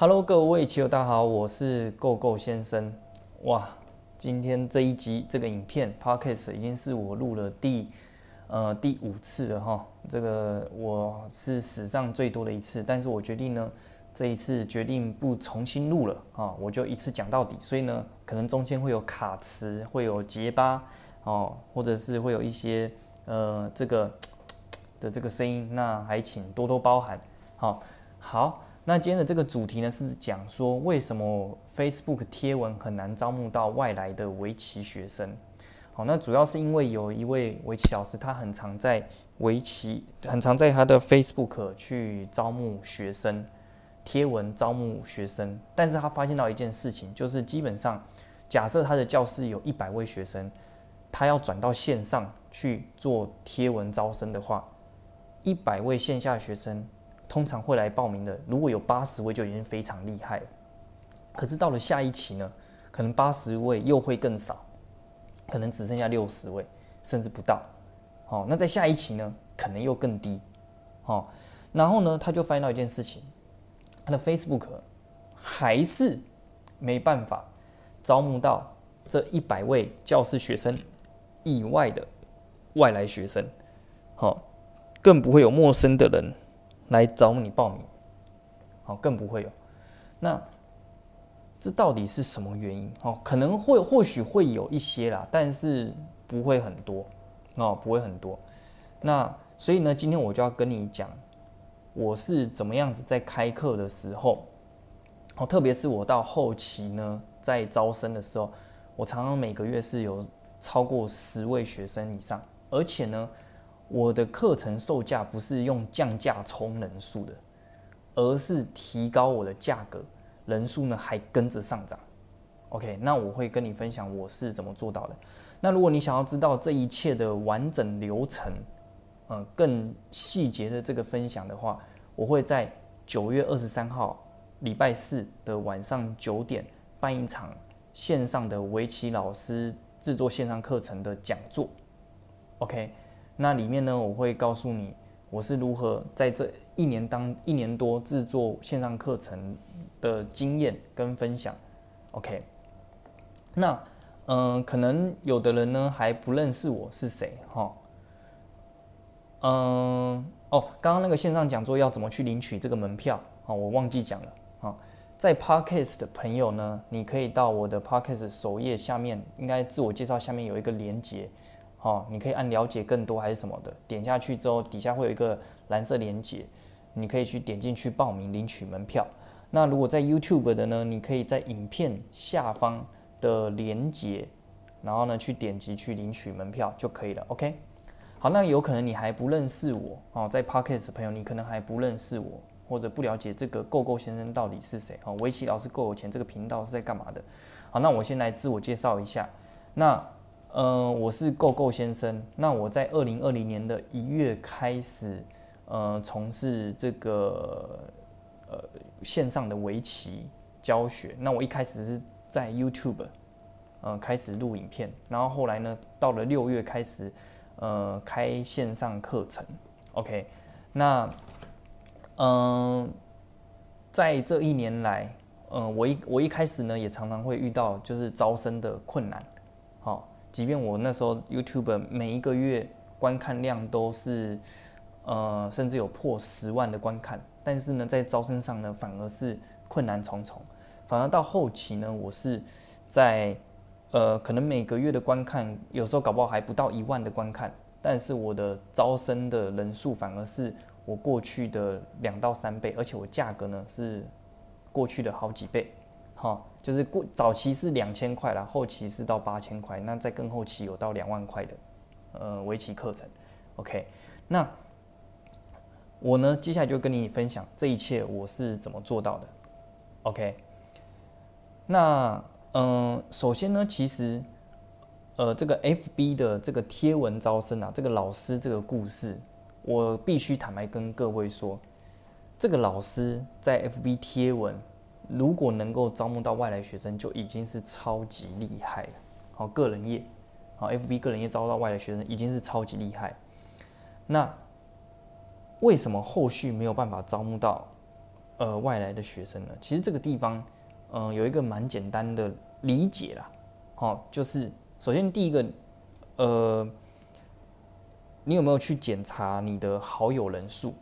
Hello，各位棋友，大家好，我是 Go Go 先生。哇，今天这一集这个影片 Podcast 已经是我录了第呃第五次了哈。这个我是史上最多的一次，但是我决定呢，这一次决定不重新录了啊，我就一次讲到底。所以呢，可能中间会有卡词，会有结巴哦，或者是会有一些呃这个的这个声音，那还请多多包涵。好，好。那今天的这个主题呢，是讲说为什么 Facebook 贴文很难招募到外来的围棋学生。好，那主要是因为有一位围棋老师，他很常在围棋，很常在他的 Facebook 去招募学生，贴文招募学生。但是他发现到一件事情，就是基本上，假设他的教室有一百位学生，他要转到线上去做贴文招生的话，一百位线下学生。通常会来报名的，如果有八十位就已经非常厉害了。可是到了下一期呢，可能八十位又会更少，可能只剩下六十位，甚至不到。好，那在下一期呢，可能又更低。好，然后呢，他就发现到一件事情，他的 Facebook 还是没办法招募到这一百位教师学生以外的外来学生。好，更不会有陌生的人。来找你报名，好，更不会有。那这到底是什么原因？哦，可能会或许会有一些啦，但是不会很多哦，不会很多。那所以呢，今天我就要跟你讲，我是怎么样子在开课的时候，哦，特别是我到后期呢，在招生的时候，我常常每个月是有超过十位学生以上，而且呢。我的课程售价不是用降价冲人数的，而是提高我的价格，人数呢还跟着上涨。OK，那我会跟你分享我是怎么做到的。那如果你想要知道这一切的完整流程，嗯，更细节的这个分享的话，我会在九月二十三号礼拜四的晚上九点办一场线上的围棋老师制作线上课程的讲座。OK。那里面呢，我会告诉你我是如何在这一年当一年多制作线上课程的经验跟分享。OK，那嗯，可能有的人呢还不认识我是谁哈。嗯，哦，刚刚那个线上讲座要怎么去领取这个门票啊？我忘记讲了啊。在 Podcast 的朋友呢，你可以到我的 Podcast 首页下面，应该自我介绍下面有一个连接。好，你可以按了解更多还是什么的，点下去之后，底下会有一个蓝色连接，你可以去点进去报名领取门票。那如果在 YouTube 的呢，你可以在影片下方的连接，然后呢去点击去领取门票就可以了。OK，好，那有可能你还不认识我哦，在 Podcast 的朋友，你可能还不认识我，或者不了解这个 GoGo 先生到底是谁哦，围棋老师够有钱这个频道是在干嘛的？好，那我先来自我介绍一下，那。呃，我是 Go 先生。那我在二零二零年的一月开始，呃，从事这个呃线上的围棋教学。那我一开始是在 YouTube，呃，开始录影片。然后后来呢，到了六月开始，呃，开线上课程。OK，那嗯，在这一年来，嗯，我一我一开始呢，也常常会遇到就是招生的困难，好。即便我那时候 YouTube 每一个月观看量都是，呃，甚至有破十万的观看，但是呢，在招生上呢，反而是困难重重。反而到后期呢，我是在，呃，可能每个月的观看，有时候搞不好还不到一万的观看，但是我的招生的人数反而是我过去的两到三倍，而且我价格呢是过去的好几倍。好，就是过早期是两千块啦，后期是到八千块，那在更后期有到两万块的，呃，围棋课程。OK，那我呢，接下来就跟你分享这一切我是怎么做到的。OK，那嗯，首先呢，其实呃，这个 FB 的这个贴文招生啊，这个老师这个故事，我必须坦白跟各位说，这个老师在 FB 贴文。如果能够招募到外来学生，就已经是超级厉害了。好，个人业，好，FB 个人业招到外来学生已经是超级厉害。那为什么后续没有办法招募到呃外来的学生呢？其实这个地方，呃，有一个蛮简单的理解啦，好，就是首先第一个，呃，你有没有去检查你的好友人数？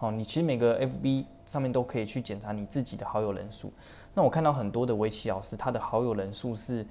好，你其实每个 FB 上面都可以去检查你自己的好友人数。那我看到很多的围棋老师，他的好友人数是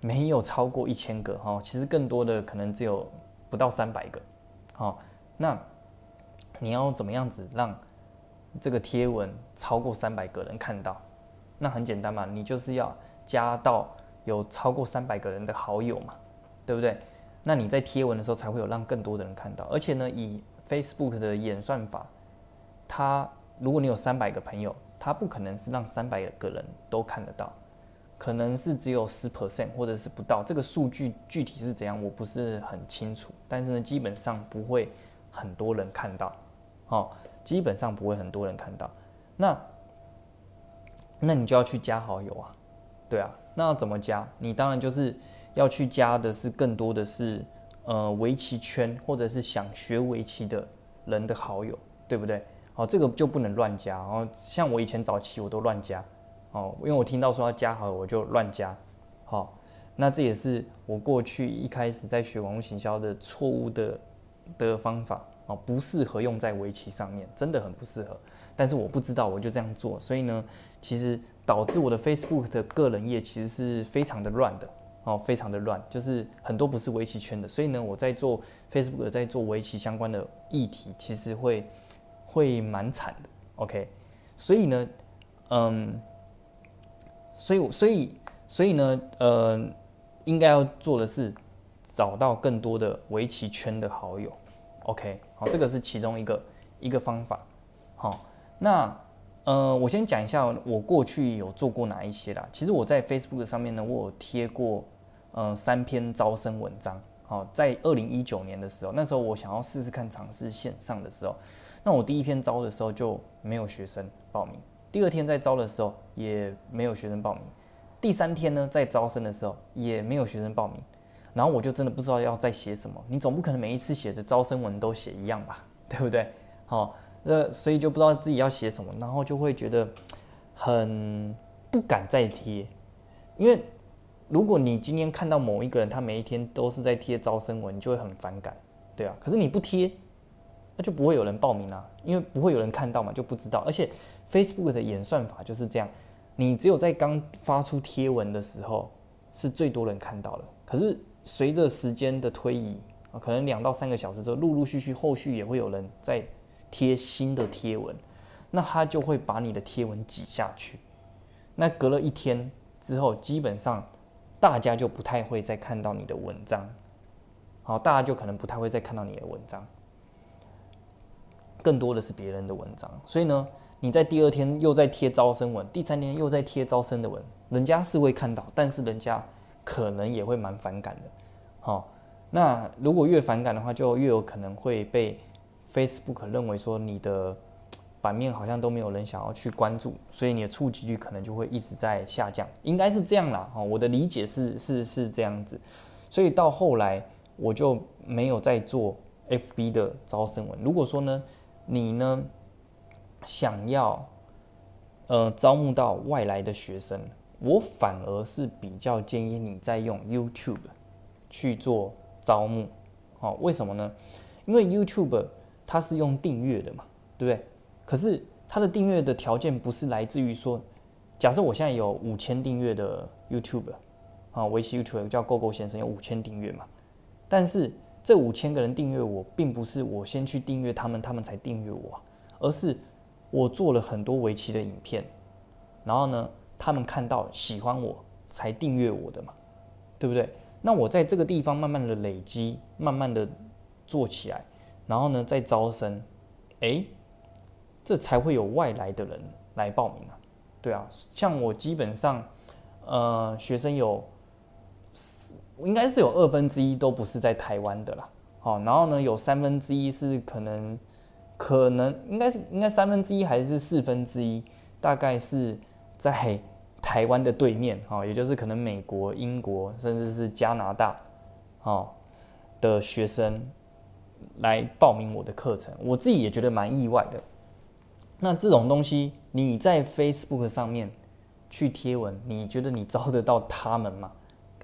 没有超过一千个哈，其实更多的可能只有不到三百个。好，那你要怎么样子让这个贴文超过三百个人看到？那很简单嘛，你就是要加到有超过三百个人的好友嘛，对不对？那你在贴文的时候才会有让更多的人看到，而且呢，以 Facebook 的演算法。他，如果你有三百个朋友，他不可能是让三百个人都看得到，可能是只有十 percent 或者是不到。这个数据具体是怎样，我不是很清楚。但是呢，基本上不会很多人看到，哦，基本上不会很多人看到。那，那你就要去加好友啊，对啊。那要怎么加？你当然就是要去加的是更多的是呃围棋圈或者是想学围棋的人的好友，对不对？哦，这个就不能乱加。哦，像我以前早期我都乱加，哦，因为我听到说要加好，我就乱加。好，那这也是我过去一开始在学网络行销的错误的的方法。哦，不适合用在围棋上面，真的很不适合。但是我不知道，我就这样做，所以呢，其实导致我的 Facebook 的个人页其实是非常的乱的。哦，非常的乱，就是很多不是围棋圈的。所以呢，我在做 Facebook 在做围棋相关的议题，其实会。会蛮惨的，OK，所以呢，嗯，所以所以所以呢，呃，应该要做的是找到更多的围棋圈的好友，OK，好，这个是其中一个一个方法，好，那呃，我先讲一下我过去有做过哪一些啦。其实我在 Facebook 上面呢，我有贴过呃三篇招生文章，好，在二零一九年的时候，那时候我想要试试看尝试线上的时候。那我第一天招的时候就没有学生报名，第二天在招的时候也没有学生报名，第三天呢在招生的时候也没有学生报名，然后我就真的不知道要再写什么。你总不可能每一次写的招生文都写一样吧，对不对？好，那所以就不知道自己要写什么，然后就会觉得很不敢再贴，因为如果你今天看到某一个人他每一天都是在贴招生文，你就会很反感，对啊。可是你不贴。那就不会有人报名啦，因为不会有人看到嘛，就不知道。而且 Facebook 的演算法就是这样，你只有在刚发出贴文的时候是最多人看到的。可是随着时间的推移啊，可能两到三个小时之后，陆陆续续后续也会有人在贴新的贴文，那他就会把你的贴文挤下去。那隔了一天之后，基本上大家就不太会再看到你的文章，好，大家就可能不太会再看到你的文章。更多的是别人的文章，所以呢，你在第二天又在贴招生文，第三天又在贴招生的文，人家是会看到，但是人家可能也会蛮反感的。好，那如果越反感的话，就越有可能会被 Facebook 认为说你的版面好像都没有人想要去关注，所以你的触及率可能就会一直在下降，应该是这样啦。哦，我的理解是是是这样子，所以到后来我就没有再做 FB 的招生文。如果说呢？你呢？想要呃招募到外来的学生，我反而是比较建议你在用 YouTube 去做招募。哦，为什么呢？因为 YouTube 它是用订阅的嘛，对不对？可是它的订阅的条件不是来自于说，假设我现在有五千订阅的 YouTube 啊，维系 YouTube 叫 GoGo 先生有五千订阅嘛，但是。这五千个人订阅我，并不是我先去订阅他们，他们才订阅我，而是我做了很多围棋的影片，然后呢，他们看到喜欢我才订阅我的嘛，对不对？那我在这个地方慢慢的累积，慢慢的做起来，然后呢再招生，哎，这才会有外来的人来报名啊，对啊，像我基本上，呃，学生有。应该是有二分之一都不是在台湾的啦，好，然后呢，有三分之一是可能，可能应该是应该三分之一还是四分之一，大概是在台湾的对面，哈，也就是可能美国、英国甚至是加拿大，哦的学生来报名我的课程，我自己也觉得蛮意外的。那这种东西你在 Facebook 上面去贴文，你觉得你招得到他们吗？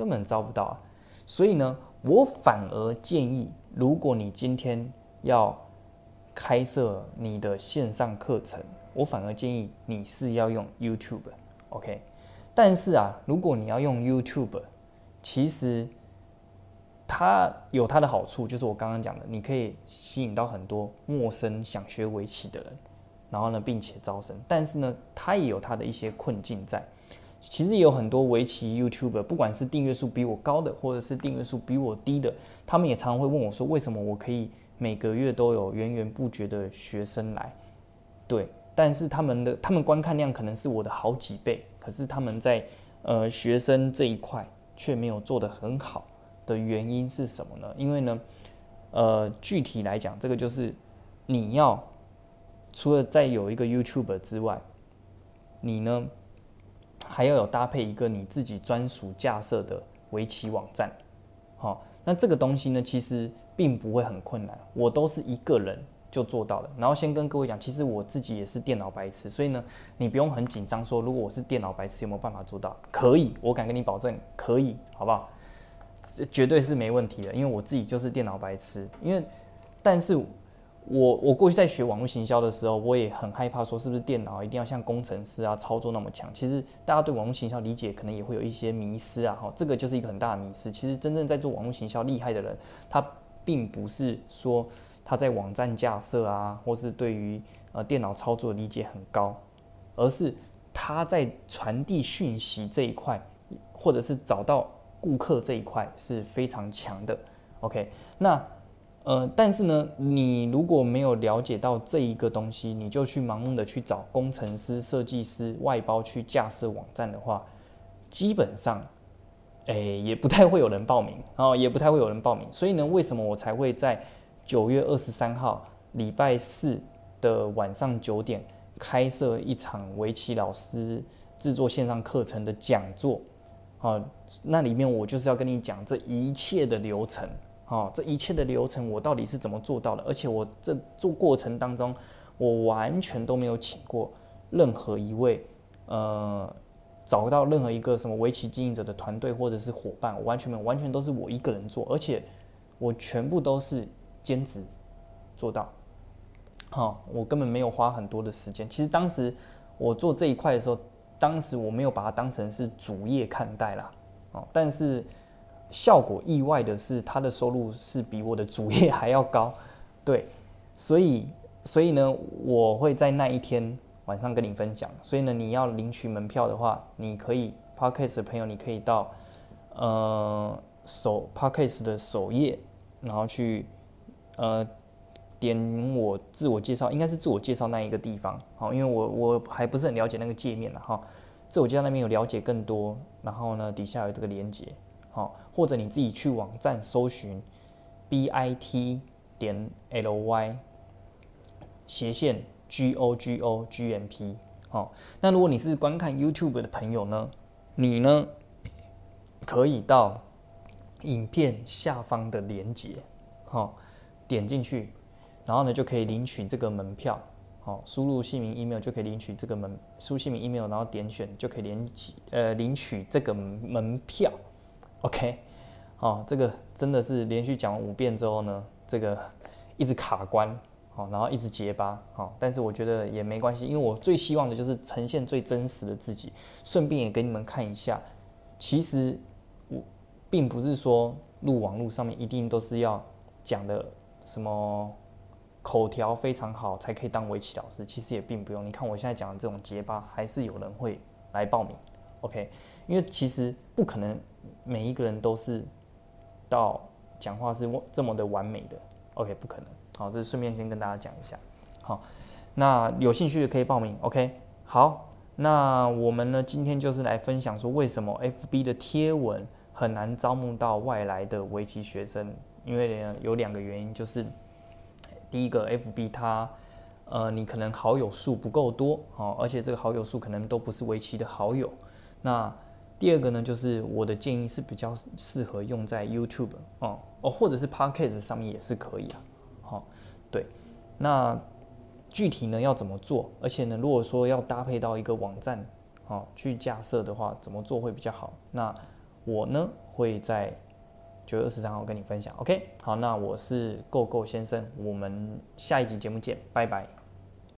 根本招不到啊！所以呢，我反而建议，如果你今天要开设你的线上课程，我反而建议你是要用 YouTube，OK？但是啊，如果你要用 YouTube，其实它有它的好处，就是我刚刚讲的，你可以吸引到很多陌生想学围棋的人，然后呢，并且招生。但是呢，它也有它的一些困境在。其实也有很多围棋 YouTuber，不管是订阅数比我高的，或者是订阅数比我低的，他们也常常会问我说，为什么我可以每个月都有源源不绝的学生来？对，但是他们的他们观看量可能是我的好几倍，可是他们在呃学生这一块却没有做得很好的原因是什么呢？因为呢，呃，具体来讲，这个就是你要除了再有一个 YouTuber 之外，你呢？还要有搭配一个你自己专属架设的围棋网站，好，那这个东西呢，其实并不会很困难，我都是一个人就做到了。然后先跟各位讲，其实我自己也是电脑白痴，所以呢，你不用很紧张，说如果我是电脑白痴有没有办法做到？可以，我敢跟你保证可以，好不好？这绝对是没问题的，因为我自己就是电脑白痴，因为但是。我我过去在学网络行销的时候，我也很害怕说是不是电脑一定要像工程师啊操作那么强。其实大家对网络行销理解可能也会有一些迷失啊，哈，这个就是一个很大的迷失。其实真正在做网络行销厉害的人，他并不是说他在网站架设啊，或是对于呃电脑操作理解很高，而是他在传递讯息这一块，或者是找到顾客这一块是非常强的。OK，那。呃，但是呢，你如果没有了解到这一个东西，你就去盲目的去找工程师、设计师外包去架设网站的话，基本上，哎，也不太会有人报名，哦，也不太会有人报名。所以呢，为什么我才会在九月二十三号礼拜四的晚上九点开设一场围棋老师制作线上课程的讲座？啊，那里面我就是要跟你讲这一切的流程。哦，这一切的流程我到底是怎么做到的？而且我这做过程当中，我完全都没有请过任何一位，呃，找到任何一个什么围棋经营者的团队或者是伙伴，我完全没有，完全都是我一个人做，而且我全部都是兼职做到。好，我根本没有花很多的时间。其实当时我做这一块的时候，当时我没有把它当成是主业看待啦。哦，但是。效果意外的是，他的收入是比我的主业还要高，对，所以所以呢，我会在那一天晚上跟你分享。所以呢，你要领取门票的话，你可以 Podcast 的朋友，你可以到呃首 Podcast 的首页，然后去呃点我自我介绍，应该是自我介绍那一个地方，好，因为我我还不是很了解那个界面了哈，自我介绍那边有了解更多，然后呢底下有这个连接。好，或者你自己去网站搜寻 b i t 点 l y 斜线 g o g o g m p 好，那如果你是观看 YouTube 的朋友呢，你呢可以到影片下方的连接，好，点进去，然后呢就可以领取这个门票，好，输入姓名 email 就可以领取这个门，输姓名 email 然后点选就可以领取呃领取这个门票。OK，哦，这个真的是连续讲五遍之后呢，这个一直卡关，哦，然后一直结巴，哦，但是我觉得也没关系，因为我最希望的就是呈现最真实的自己，顺便也给你们看一下，其实我并不是说录网络上面一定都是要讲的什么口条非常好才可以当围棋老师，其实也并不用，你看我现在讲的这种结巴，还是有人会来报名。，OK，因为其实不可能。每一个人都是到讲话是这么的完美的，OK，不可能。好，这顺便先跟大家讲一下。好，那有兴趣的可以报名，OK。好，那我们呢今天就是来分享说为什么 FB 的贴文很难招募到外来的围棋学生，因为有两个原因，就是第一个 FB 它呃你可能好友数不够多，哦，而且这个好友数可能都不是围棋的好友，那。第二个呢，就是我的建议是比较适合用在 YouTube 哦哦，或者是 Podcast 上面也是可以啊。好，对，那具体呢要怎么做，而且呢，如果说要搭配到一个网站，好去架设的话，怎么做会比较好？那我呢会在九月二十三号跟你分享。OK，好，那我是 Go Go 先生，我们下一集节目见，拜拜。